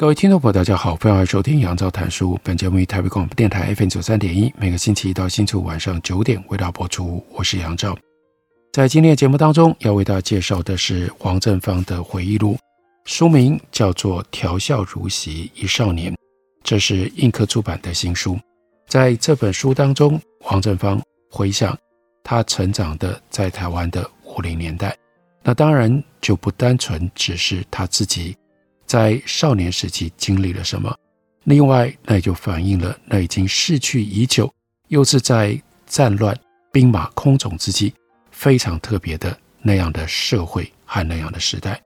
各位听众朋友，大家好，欢迎收听杨照谈书。本节目于台北广播电台 FM 九三点一，每个星期一到星期五晚上九点为大家播出。我是杨照，在今天的节目当中，要为大家介绍的是黄正芳的回忆录，书名叫做《调笑如洗一少年》，这是印刻出版的新书。在这本书当中，黄正芳回想他成长的在台湾的五零年代，那当然就不单纯只是他自己。在少年时期经历了什么？另外，那也就反映了那已经逝去已久，又是在战乱、兵马空冢之际，非常特别的那样的社会和那样的时代。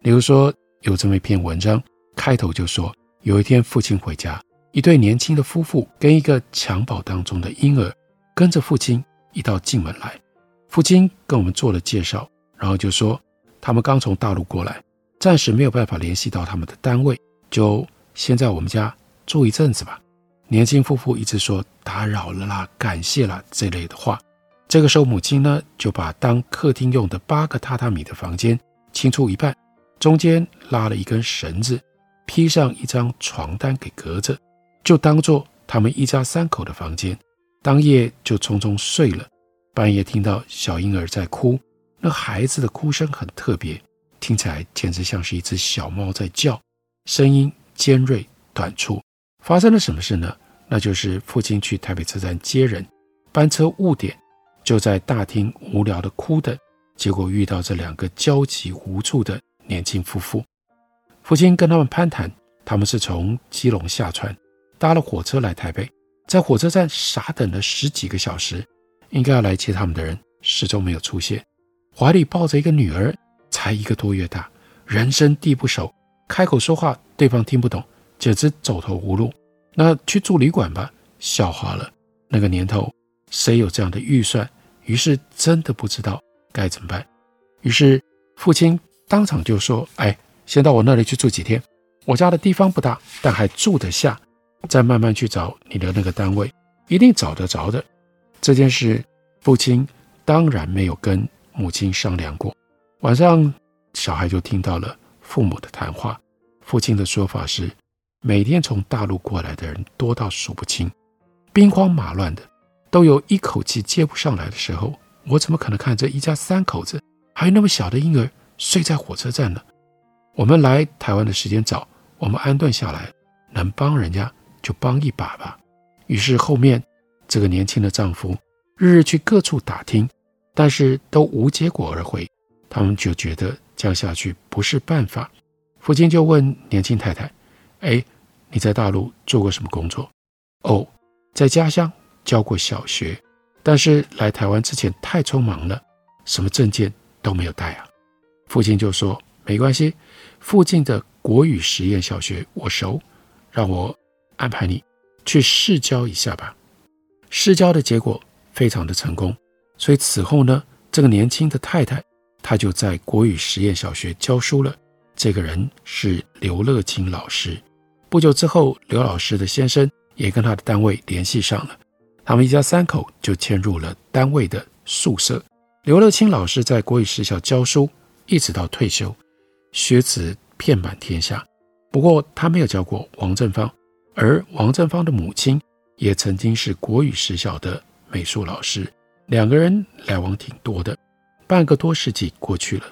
比如说，有这么一篇文章，开头就说：有一天，父亲回家，一对年轻的夫妇跟一个襁褓当中的婴儿跟着父亲一道进门来。父亲跟我们做了介绍，然后就说他们刚从大陆过来。暂时没有办法联系到他们的单位，就先在我们家住一阵子吧。年轻夫妇一直说打扰了啦，感谢啦这类的话。这个时候，母亲呢就把当客厅用的八个榻榻米的房间清出一半，中间拉了一根绳子，披上一张床单给隔着，就当做他们一家三口的房间。当夜就匆匆睡了。半夜听到小婴儿在哭，那孩子的哭声很特别。听起来简直像是一只小猫在叫，声音尖锐短促。发生了什么事呢？那就是父亲去台北车站接人，班车误点，就在大厅无聊的哭等，结果遇到这两个焦急无助的年轻夫妇。父亲跟他们攀谈，他们是从基隆下船，搭了火车来台北，在火车站傻等了十几个小时，应该要来接他们的人始终没有出现，怀里抱着一个女儿。才一个多月大，人生地不熟，开口说话对方听不懂，简直走投无路。那去住旅馆吧，笑话了。那个年头，谁有这样的预算？于是真的不知道该怎么办。于是父亲当场就说：“哎，先到我那里去住几天，我家的地方不大，但还住得下，再慢慢去找你的那个单位，一定找得着的。”这件事，父亲当然没有跟母亲商量过。晚上，小孩就听到了父母的谈话。父亲的说法是：每天从大陆过来的人多到数不清，兵荒马乱的，都有一口气接不上来的时候，我怎么可能看着一家三口子，还有那么小的婴儿睡在火车站呢？我们来台湾的时间早，我们安顿下来，能帮人家就帮一把吧。于是后面这个年轻的丈夫日日去各处打听，但是都无结果而回。他们就觉得这样下去不是办法，父亲就问年轻太太：“哎，你在大陆做过什么工作？”“哦，在家乡教过小学，但是来台湾之前太匆忙了，什么证件都没有带啊。”父亲就说：“没关系，附近的国语实验小学我熟，让我安排你去试教一下吧。”试教的结果非常的成功，所以此后呢，这个年轻的太太。他就在国语实验小学教书了。这个人是刘乐清老师。不久之后，刘老师的先生也跟他的单位联系上了，他们一家三口就迁入了单位的宿舍。刘乐清老师在国语实小教书，一直到退休，学子遍满天下。不过，他没有教过王正芳，而王正芳的母亲也曾经是国语实小的美术老师，两个人来往挺多的。半个多世纪过去了，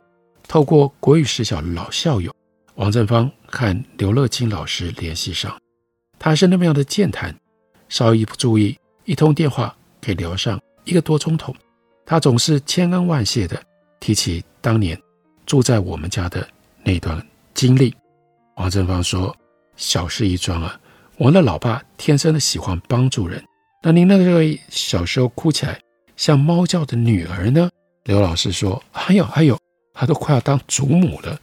透过国语实小的老校友王正芳和刘乐清老师联系上，他是那么样的健谈，稍一不注意，一通电话可以聊上一个多钟头。他总是千恩万谢的提起当年住在我们家的那段经历。王正芳说：“小事一桩啊，我那老爸天生的喜欢帮助人。那您那位小时候哭起来像猫叫的女儿呢？”刘老师说：“还有还有，她都快要当祖母了。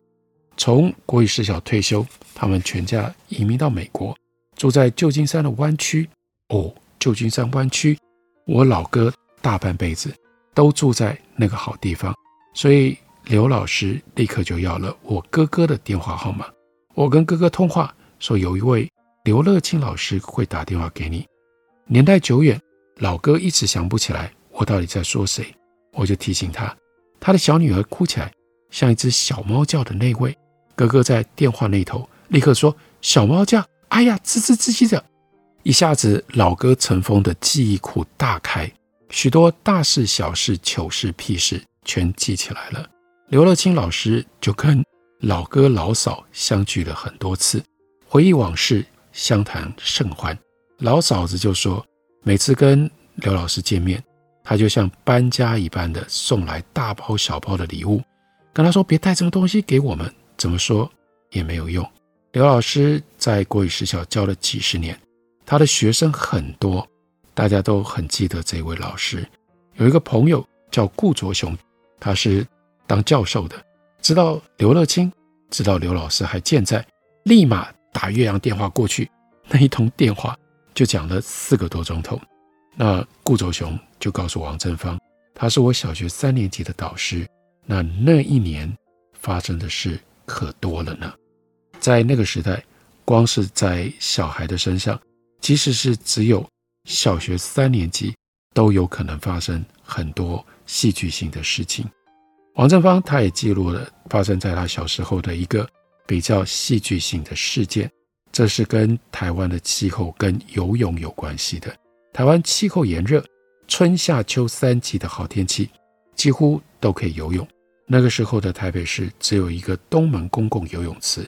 从国语实小退休，他们全家移民到美国，住在旧金山的湾区。哦，旧金山湾区，我老哥大半辈子都住在那个好地方，所以刘老师立刻就要了我哥哥的电话号码。我跟哥哥通话说，有一位刘乐清老师会打电话给你。年代久远，老哥一直想不起来我到底在说谁，我就提醒他，他的小女儿哭起来像一只小猫叫的那位。哥哥在电话那头立刻说：“小猫叫，哎呀，吱吱吱吱的。”一下子，老哥尘封的记忆库大开，许多大事、小事、糗事、屁事全记起来了。刘乐清老师就跟老哥、老嫂相聚了很多次，回忆往事，相谈甚欢。老嫂子就说，每次跟刘老师见面，他就像搬家一般的送来大包小包的礼物，跟他说：“别带这个东西给我们。”怎么说也没有用。刘老师在国语学校教了几十年，他的学生很多，大家都很记得这位老师。有一个朋友叫顾卓雄，他是当教授的，知道刘乐清，知道刘老师还健在，立马打岳阳电话过去。那一通电话就讲了四个多钟头。那顾卓雄就告诉王正芳，他是我小学三年级的导师。那那一年发生的事。可多了呢，在那个时代，光是在小孩的身上，即使是只有小学三年级，都有可能发生很多戏剧性的事情。王正芳他也记录了发生在他小时候的一个比较戏剧性的事件，这是跟台湾的气候跟游泳有关系的。台湾气候炎热，春夏秋三季的好天气，几乎都可以游泳。那个时候的台北市只有一个东门公共游泳池，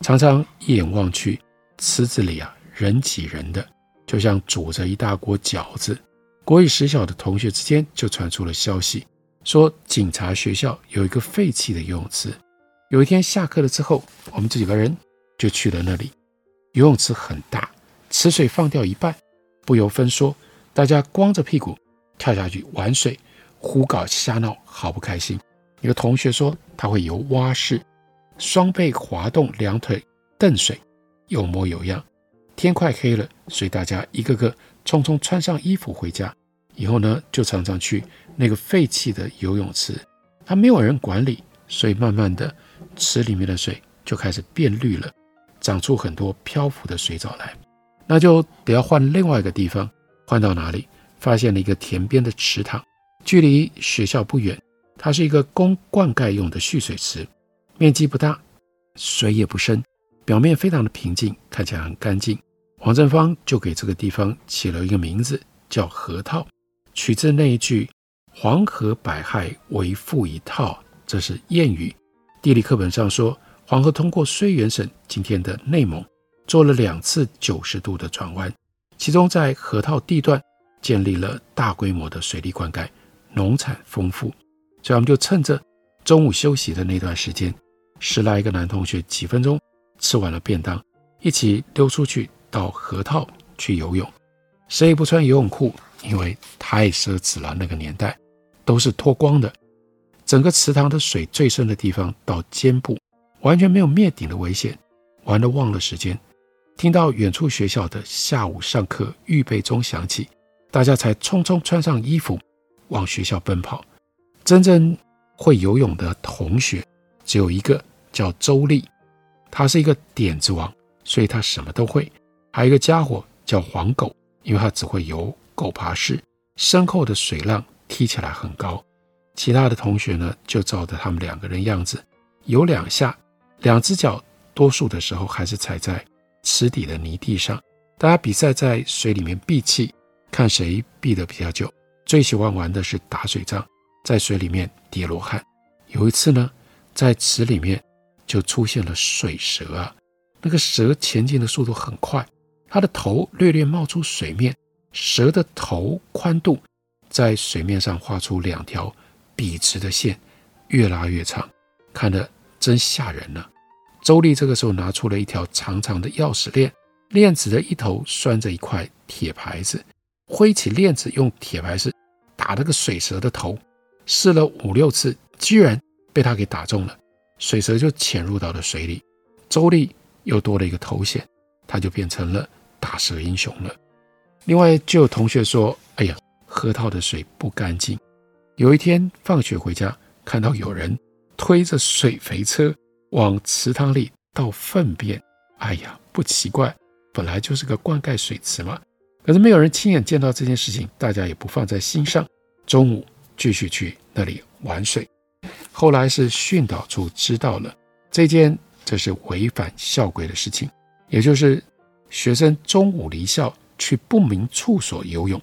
常常一眼望去，池子里啊人挤人的，就像煮着一大锅饺子。国语实小的同学之间就传出了消息，说警察学校有一个废弃的游泳池。有一天下课了之后，我们这几个人就去了那里。游泳池很大，池水放掉一半，不由分说，大家光着屁股跳下去玩水，胡搞瞎闹，好不开心。有同学说他会游蛙式，双背滑动，两腿蹬水，有模有样。天快黑了，所以大家一个个匆匆穿上衣服回家。以后呢，就常常去那个废弃的游泳池，他没有人管理，所以慢慢的，池里面的水就开始变绿了，长出很多漂浮的水藻来。那就得要换另外一个地方，换到哪里？发现了一个田边的池塘，距离学校不远。它是一个供灌溉用的蓄水池，面积不大，水也不深，表面非常的平静，看起来很干净。王振芳就给这个地方起了一个名字，叫河套，取自那一句“黄河百害为富一套”，这是谚语。地理课本上说，黄河通过绥远省今天的内蒙，做了两次九十度的转弯，其中在河套地段建立了大规模的水利灌溉，农产丰富。所以我们就趁着中午休息的那段时间，十来个男同学几分钟吃完了便当，一起溜出去到河套去游泳。谁也不穿游泳裤，因为太奢侈了。那个年代都是脱光的。整个池塘的水最深的地方到肩部，完全没有灭顶的危险。玩得忘了时间，听到远处学校的下午上课预备钟响起，大家才匆匆穿上衣服往学校奔跑。真正会游泳的同学只有一个，叫周丽，他是一个点子王，所以他什么都会。还有一个家伙叫黄狗，因为他只会游狗爬式，身后的水浪踢起来很高。其他的同学呢，就照着他们两个人样子游两下，两只脚多数的时候还是踩在池底的泥地上。大家比赛在水里面闭气，看谁闭得比较久。最喜欢玩的是打水仗。在水里面叠罗汉，有一次呢，在池里面就出现了水蛇啊。那个蛇前进的速度很快，它的头略略冒出水面，蛇的头宽度在水面上画出两条笔直的线，越拉越长，看得真吓人呢。周丽这个时候拿出了一条长长的钥匙链，链子的一头拴着一块铁牌子，挥起链子，用铁牌子打那个水蛇的头。试了五六次，居然被他给打中了，水蛇就潜入到了水里。周丽又多了一个头衔，他就变成了打蛇英雄了。另外，就有同学说：“哎呀，河套的水不干净。”有一天放学回家，看到有人推着水肥车往池塘里倒粪便。哎呀，不奇怪，本来就是个灌溉水池嘛。可是没有人亲眼见到这件事情，大家也不放在心上。中午继续去那里玩水。后来是训导处知道了这件，这是违反校规的事情，也就是学生中午离校去不明处所游泳。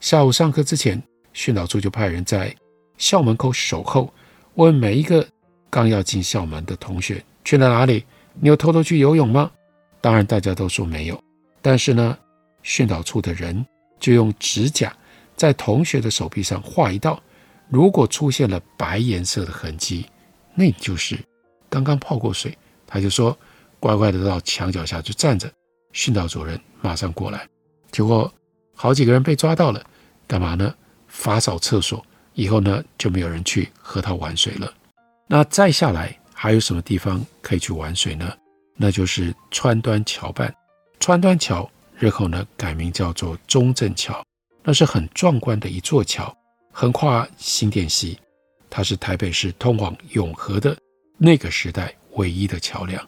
下午上课之前，训导处就派人在校门口守候，问每一个刚要进校门的同学去了哪里？你有偷偷去游泳吗？当然，大家都说没有。但是呢，训导处的人就用指甲在同学的手臂上画一道，如果出现了白颜色的痕迹，那就是刚刚泡过水。他就说：“乖乖的到墙角下去站着。”训导主任马上过来，结果好几个人被抓到了，干嘛呢？罚扫厕所，以后呢就没有人去和他玩水了。那再下来还有什么地方可以去玩水呢？那就是川端桥畔，川端桥。日后呢，改名叫做中正桥，那是很壮观的一座桥，横跨新店溪，它是台北市通往永和的那个时代唯一的桥梁。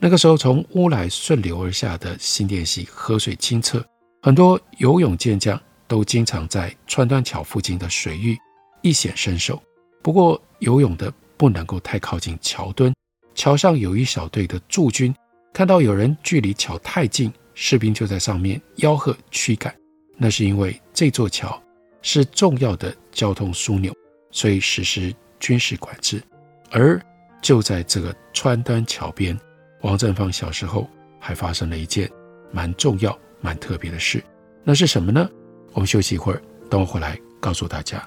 那个时候，从乌来顺流而下的新店溪河水清澈，很多游泳健将都经常在川端桥附近的水域一显身手。不过，游泳的不能够太靠近桥墩，桥上有一小队的驻军，看到有人距离桥太近。士兵就在上面吆喝驱赶，那是因为这座桥是重要的交通枢纽，所以实施军事管制。而就在这个川端桥边，王振芳小时候还发生了一件蛮重要、蛮特别的事，那是什么呢？我们休息一会儿，等我回来告诉大家。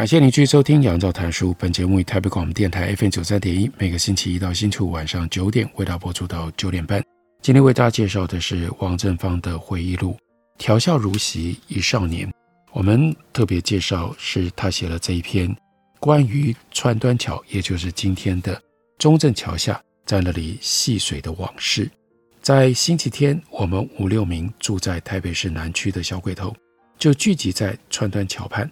感谢您继续收听《杨照谈书》。本节目以台北广播电台 FM 九三点一，每个星期一到星期五晚上九点为大家播出到九点半。今天为大家介绍的是王振芳的回忆录《调笑如昔一少年》。我们特别介绍是他写了这一篇关于川端桥，也就是今天的中正桥下，在那里戏水的往事。在星期天，我们五六名住在台北市南区的小鬼头就聚集在川端桥畔。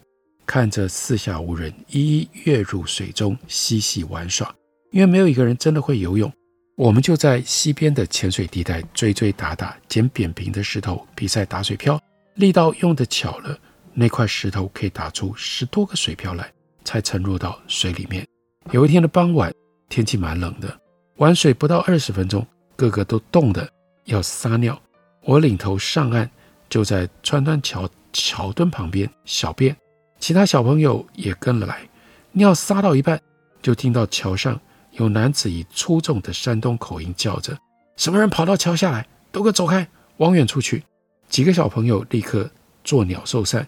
看着四下无人，一一跃入水中嬉戏玩耍。因为没有一个人真的会游泳，我们就在溪边的浅水地带追追打打，捡扁平的石头比赛打水漂。力道用得巧了，那块石头可以打出十多个水漂来，才沉入到水里面。有一天的傍晚，天气蛮冷的，玩水不到二十分钟，个个都冻得要撒尿。我领头上岸，就在川端桥桥墩旁边小便，其他小朋友也跟了来。尿撒到一半，就听到桥上有男子以粗重的山东口音叫着：“什么人跑到桥下来？都给我走开，往远处去！”几个小朋友立刻作鸟兽散。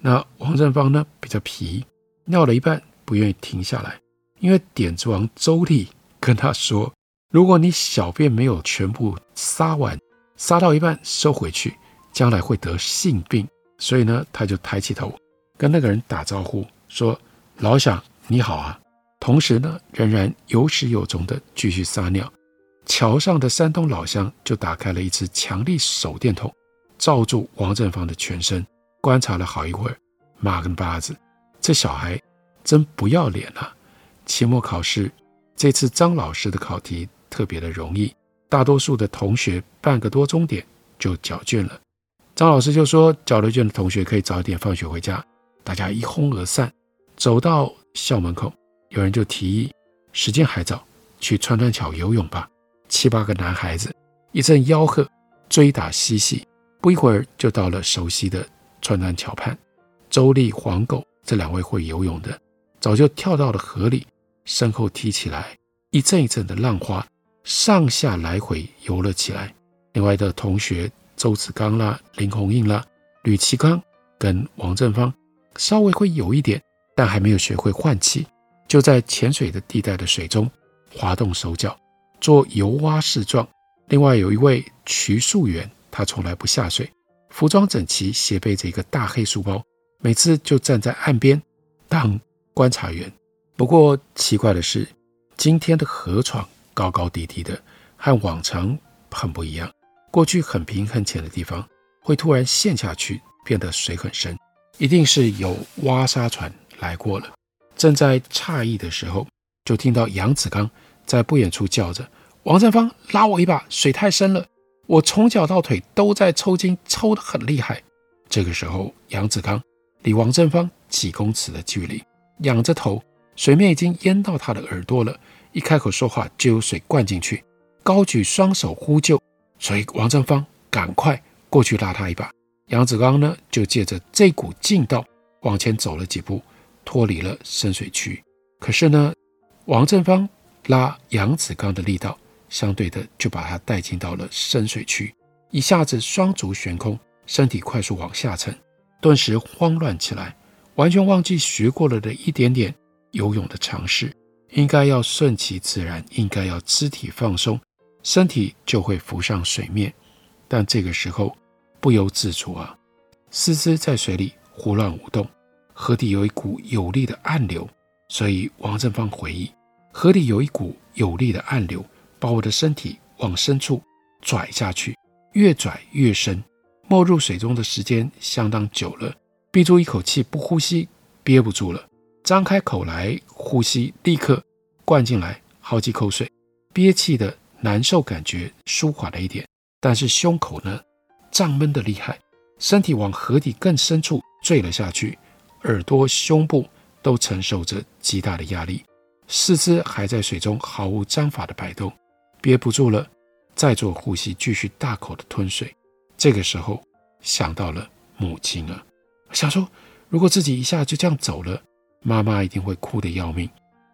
那王振芳呢，比较皮，尿了一半不愿意停下来，因为点子王周丽跟他说：“如果你小便没有全部撒完，撒到一半收回去，将来会得性病。”所以呢，他就抬起头跟那个人打招呼说：“老乡，你好啊。”同时呢，仍然有始有终地继续撒尿。桥上的山东老乡就打开了一支强力手电筒，照住王振芳的全身。观察了好一会儿，妈跟巴子，这小孩真不要脸啊！期末考试这次张老师的考题特别的容易，大多数的同学半个多钟点就交卷了。张老师就说，交了卷的同学可以早一点放学回家。大家一哄而散，走到校门口，有人就提议时间还早，去川端桥游泳吧。七八个男孩子一阵吆喝，追打嬉戏，不一会儿就到了熟悉的。川端桥畔，周丽、黄狗这两位会游泳的，早就跳到了河里，身后踢起来一阵一阵的浪花，上下来回游了起来。另外的同学周子刚啦、林红印啦、吕其刚跟王正芳稍微会有一点，但还没有学会换气，就在浅水的地带的水中滑动手脚，做游蛙式状。另外有一位瞿素媛，他从来不下水。服装整齐，斜背着一个大黑书包，每次就站在岸边当观察员。不过奇怪的是，今天的河床高高低低的，和往常很不一样。过去很平很浅的地方，会突然陷下去，变得水很深，一定是有挖沙船来过了。正在诧异的时候，就听到杨子刚在不远处叫着：“王正芳，拉我一把，水太深了。”我从脚到腿都在抽筋，抽得很厉害。这个时候，杨子刚离王正芳几公尺的距离，仰着头，水面已经淹到他的耳朵了。一开口说话，就有水灌进去。高举双手呼救，所以王正芳赶快过去拉他一把。杨子刚呢，就借着这股劲道往前走了几步，脱离了深水区。可是呢，王正芳拉杨子刚的力道。相对的，就把他带进到了深水区，一下子双足悬空，身体快速往下沉，顿时慌乱起来，完全忘记学过了的一点点游泳的常识，应该要顺其自然，应该要肢体放松，身体就会浮上水面。但这个时候不由自主啊，四肢在水里胡乱舞动，河底有一股有力的暗流，所以王正芳回忆，河底有一股有力的暗流。把我的身体往深处拽下去，越拽越深，没入水中的时间相当久了，憋住一口气不呼吸，憋不住了，张开口来呼吸，立刻灌进来好几口水，憋气的难受感觉舒缓了一点，但是胸口呢，胀闷得厉害，身体往河底更深处坠了下去，耳朵、胸部都承受着极大的压力，四肢还在水中毫无章法的摆动。憋不住了，再做呼吸，继续大口的吞水。这个时候想到了母亲啊，想说如果自己一下就这样走了，妈妈一定会哭得要命。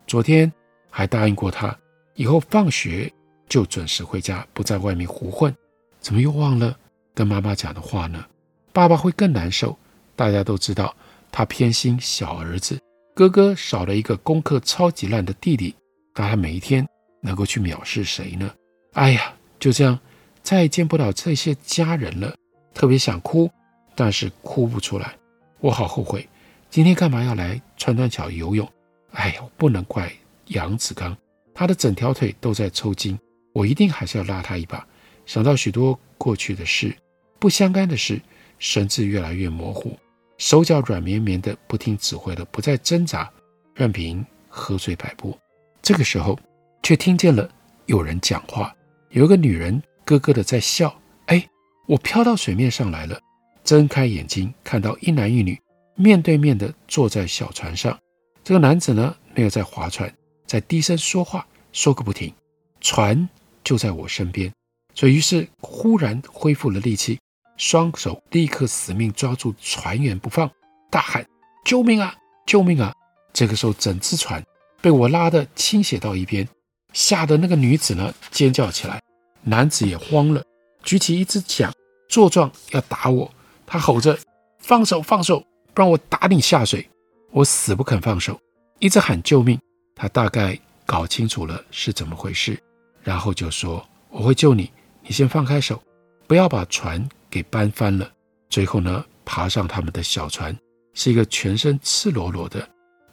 昨天还答应过她，以后放学就准时回家，不在外面胡混，怎么又忘了跟妈妈讲的话呢？爸爸会更难受。大家都知道他偏心小儿子，哥哥少了一个功课超级烂的弟弟，但他每一天。能够去藐视谁呢？哎呀，就这样，再也见不了这些家人了。特别想哭，但是哭不出来。我好后悔，今天干嘛要来川端桥游泳？哎呀，不能怪杨子刚，他的整条腿都在抽筋。我一定还是要拉他一把。想到许多过去的事，不相干的事，神志越来越模糊，手脚软绵绵的，不听指挥了，不再挣扎，任凭河水摆布。这个时候。却听见了有人讲话，有一个女人咯咯的在笑。哎，我飘到水面上来了，睁开眼睛看到一男一女面对面的坐在小船上。这个男子呢，没有在划船，在低声说话，说个不停。船就在我身边，所以于是忽然恢复了力气，双手立刻死命抓住船员不放，大喊：“救命啊！救命啊！”这个时候，整只船被我拉得倾斜到一边，吓得那个女子呢尖叫起来，男子也慌了，举起一只桨，作状要打我。他吼着：“放手，放手，不然我打你下水！”我死不肯放手，一直喊救命。他大概搞清楚了是怎么回事，然后就说：“我会救你，你先放开手，不要把船给搬翻了。”最后呢，爬上他们的小船，是一个全身赤裸裸的、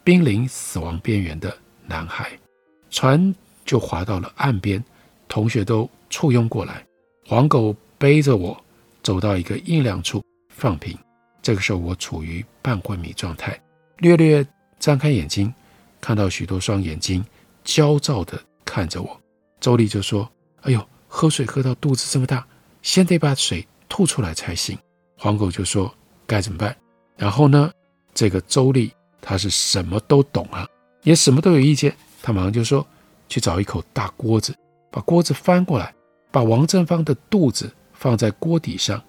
濒临死亡边缘的男孩。船就划到了岸边，同学都簇拥过来。黄狗背着我走到一个阴凉处放平。这个时候我处于半昏迷状态。略略张开眼睛，看到许多双眼睛焦躁地看着我。周丽就说：“哎呦，喝水喝到肚子这么大，先得把水吐出来才行。”黄狗就说：“该怎么办？”然后呢，这个周丽他是什么都懂啊，也什么都有意见。他马上就说：“去找一口大锅子，把锅子翻过来，把王正芳的肚子放在锅底上，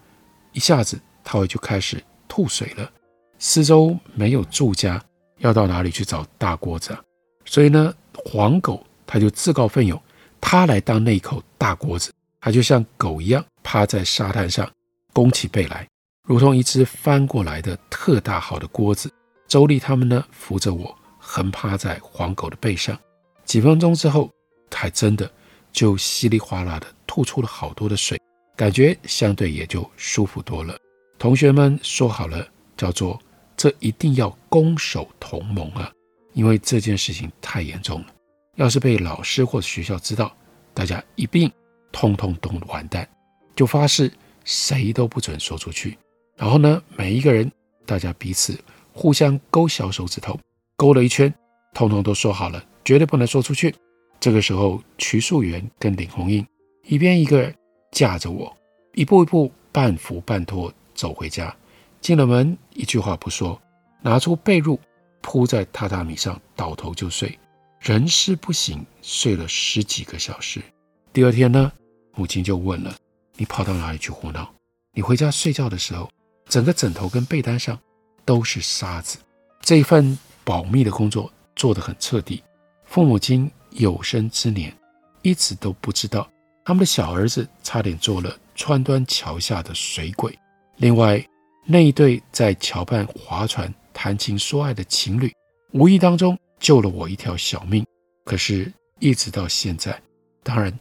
一下子他会就开始吐水了。”四周没有住家，要到哪里去找大锅子啊？所以呢，黄狗他就自告奋勇，他来当那口大锅子。他就像狗一样趴在沙滩上，弓起背来，如同一只翻过来的特大号的锅子。周丽他们呢，扶着我横趴在黄狗的背上。几分钟之后，还真的就稀里哗啦的吐出了好多的水，感觉相对也就舒服多了。同学们说好了，叫做。这一定要攻守同盟啊！因为这件事情太严重了，要是被老师或学校知道，大家一并通通都完蛋。就发誓谁都不准说出去。然后呢，每一个人大家彼此互相勾小手指头，勾了一圈，通通都说好了，绝对不能说出去。这个时候，瞿素媛跟林红英一边一个人架着我，一步一步半扶半拖走回家。进了门，一句话不说，拿出被褥铺在榻榻米上，倒头就睡，人事不省，睡了十几个小时。第二天呢，母亲就问了：“你跑到哪里去胡闹？你回家睡觉的时候，整个枕头跟被单上都是沙子。”这一份保密的工作做得很彻底。父母亲有生之年一直都不知道，他们的小儿子差点做了川端桥下的水鬼。另外，那一对在桥畔划船、谈情说爱的情侣，无意当中救了我一条小命。可是，一直到现在，当然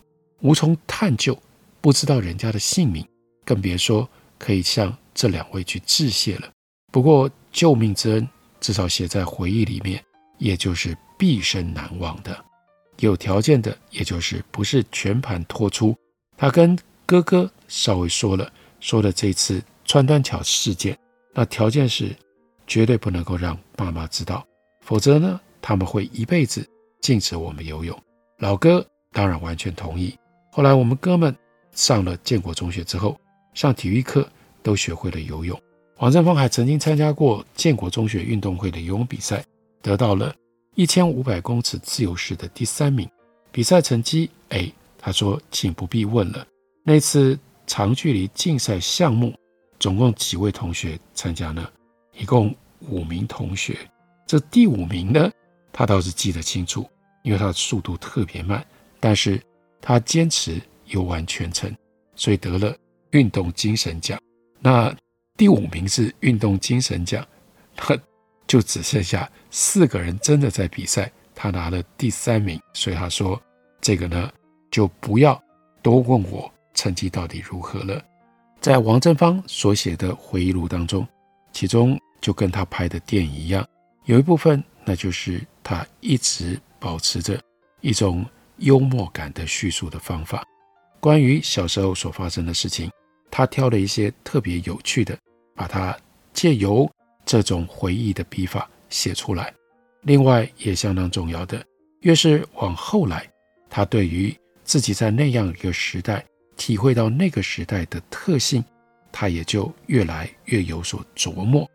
无从探究，不知道人家的姓名，更别说可以向这两位去致谢了。不过，救命之恩至少写在回忆里面，也就是毕生难忘的。有条件的，也就是不是全盘托出。他跟哥哥稍微说了，说了这次。川端桥事件，那条件是绝对不能够让爸妈知道，否则呢，他们会一辈子禁止我们游泳。老哥当然完全同意。后来我们哥们上了建国中学之后，上体育课都学会了游泳。王振峰还曾经参加过建国中学运动会的游泳比赛，得到了一千五百公尺自由式的第三名。比赛成绩，哎，他说，请不必问了。那次长距离竞赛项目。总共几位同学参加呢？一共五名同学。这第五名呢，他倒是记得清楚，因为他的速度特别慢，但是他坚持游完全程，所以得了运动精神奖。那第五名是运动精神奖，那就只剩下四个人真的在比赛，他拿了第三名，所以他说这个呢，就不要多问我成绩到底如何了。在王正芳所写的回忆录当中，其中就跟他拍的电影一样，有一部分那就是他一直保持着一种幽默感的叙述的方法。关于小时候所发生的事情，他挑了一些特别有趣的，把它借由这种回忆的笔法写出来。另外也相当重要的，越是往后来，他对于自己在那样一个时代。体会到那个时代的特性，他也就越来越有所琢磨。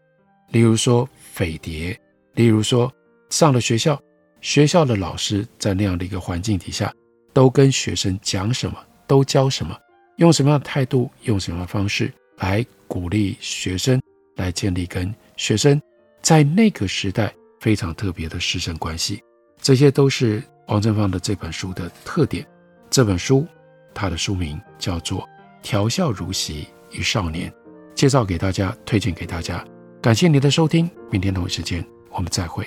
例如说匪谍，例如说上了学校，学校的老师在那样的一个环境底下，都跟学生讲什么，都教什么，用什么样的态度，用什么样的方式来鼓励学生，来建立跟学生在那个时代非常特别的师生关系。这些都是王正芳的这本书的特点。这本书它的书名叫做《调笑如席一少年》，介绍给大家，推荐给大家。感谢您的收听，明天同一时间我们再会。